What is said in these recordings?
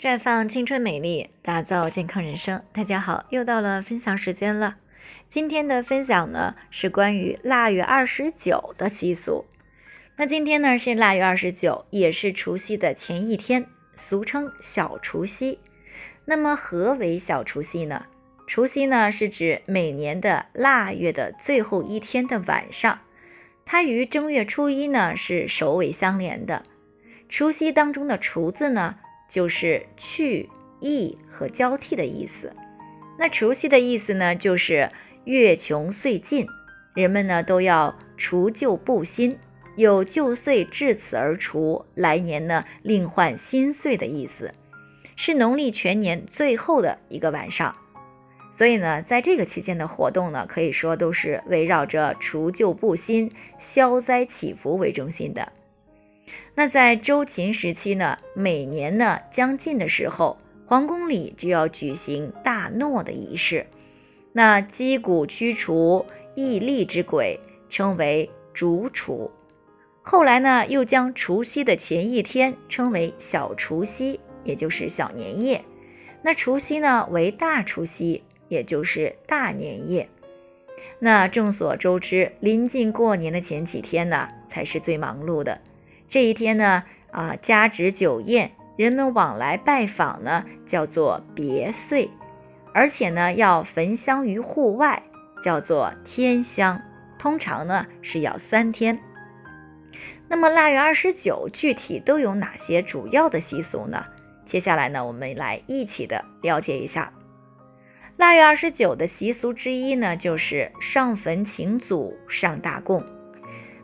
绽放青春美丽，打造健康人生。大家好，又到了分享时间了。今天的分享呢是关于腊月二十九的习俗。那今天呢是腊月二十九，也是除夕的前一天，俗称小除夕。那么何为小除夕呢？除夕呢是指每年的腊月的最后一天的晚上，它与正月初一呢是首尾相连的。除夕当中的“除”字呢。就是去异和交替的意思。那除夕的意思呢，就是月穷岁尽，人们呢都要除旧布新，有旧岁至此而除，来年呢另换新岁的意思，是农历全年最后的一个晚上。所以呢，在这个期间的活动呢，可以说都是围绕着除旧布新、消灾祈福为中心的。那在周秦时期呢，每年呢将近的时候，皇宫里就要举行大诺的仪式。那击鼓驱除异力之鬼，称为烛除。后来呢，又将除夕的前一天称为小除夕，也就是小年夜。那除夕呢为大除夕，也就是大年夜。那众所周知，临近过年的前几天呢，才是最忙碌的。这一天呢，啊，家值酒宴，人们往来拜访呢，叫做别岁，而且呢，要焚香于户外，叫做天香，通常呢是要三天。那么腊月二十九具体都有哪些主要的习俗呢？接下来呢，我们来一起的了解一下。腊月二十九的习俗之一呢，就是上坟请祖，上大供。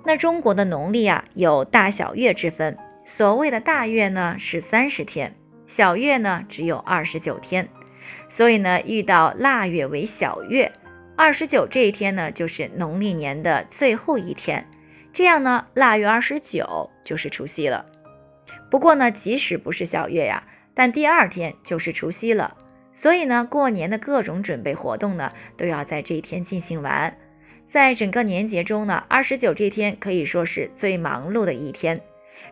那中国的农历啊，有大小月之分。所谓的大月呢是三十天，小月呢只有二十九天。所以呢，遇到腊月为小月，二十九这一天呢就是农历年的最后一天。这样呢，腊月二十九就是除夕了。不过呢，即使不是小月呀，但第二天就是除夕了。所以呢，过年的各种准备活动呢，都要在这一天进行完。在整个年节中呢，二十九这天可以说是最忙碌的一天。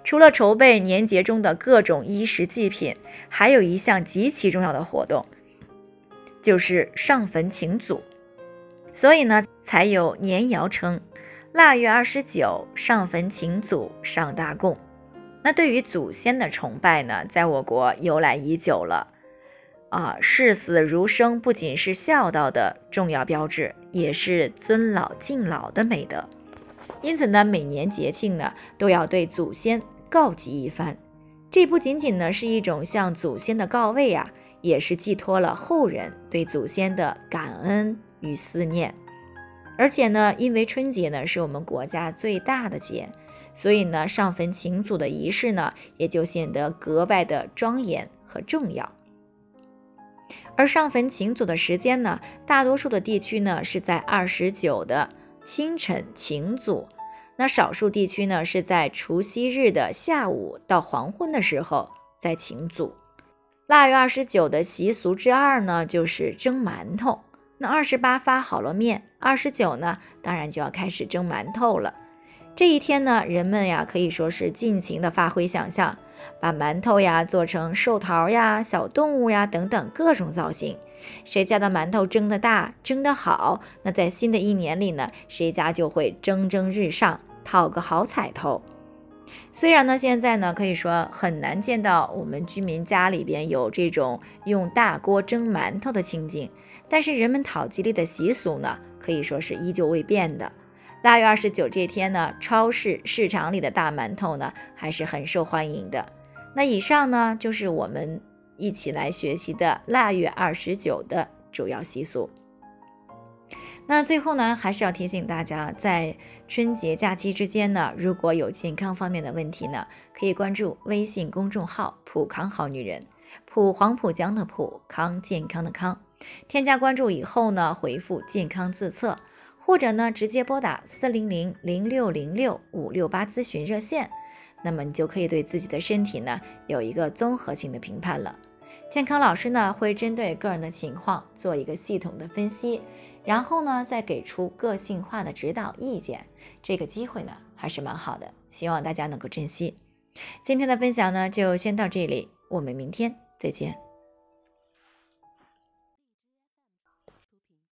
除了筹备年节中的各种衣食祭品，还有一项极其重要的活动，就是上坟请祖。所以呢，才有年谣称“腊月二十九，上坟请祖，上大供”。那对于祖先的崇拜呢，在我国由来已久了。啊，视死如生不仅是孝道的重要标志，也是尊老敬老的美德。因此呢，每年节庆呢都要对祖先告祭一番。这不仅仅呢是一种向祖先的告慰啊，也是寄托了后人对祖先的感恩与思念。而且呢，因为春节呢是我们国家最大的节，所以呢上坟请祖的仪式呢也就显得格外的庄严和重要。而上坟请祖的时间呢，大多数的地区呢是在二十九的清晨请祖，那少数地区呢是在除夕日的下午到黄昏的时候再请祖。腊月二十九的习俗之二呢，就是蒸馒头。那二十八发好了面，二十九呢，当然就要开始蒸馒头了。这一天呢，人们呀可以说是尽情的发挥想象。把馒头呀做成寿桃呀、小动物呀等等各种造型，谁家的馒头蒸得大、蒸得好，那在新的一年里呢，谁家就会蒸蒸日上，讨个好彩头。虽然呢，现在呢可以说很难见到我们居民家里边有这种用大锅蒸馒头的情景，但是人们讨吉利的习俗呢，可以说是依旧未变的。腊月二十九这天呢，超市市场里的大馒头呢还是很受欢迎的。那以上呢就是我们一起来学习的腊月二十九的主要习俗。那最后呢，还是要提醒大家，在春节假期之间呢，如果有健康方面的问题呢，可以关注微信公众号“普康好女人”，普黄浦江的普康健康的康，添加关注以后呢，回复“健康自测”。或者呢，直接拨打四零零零六零六五六八咨询热线，那么你就可以对自己的身体呢有一个综合性的评判了。健康老师呢会针对个人的情况做一个系统的分析，然后呢再给出个性化的指导意见。这个机会呢还是蛮好的，希望大家能够珍惜。今天的分享呢就先到这里，我们明天。再见。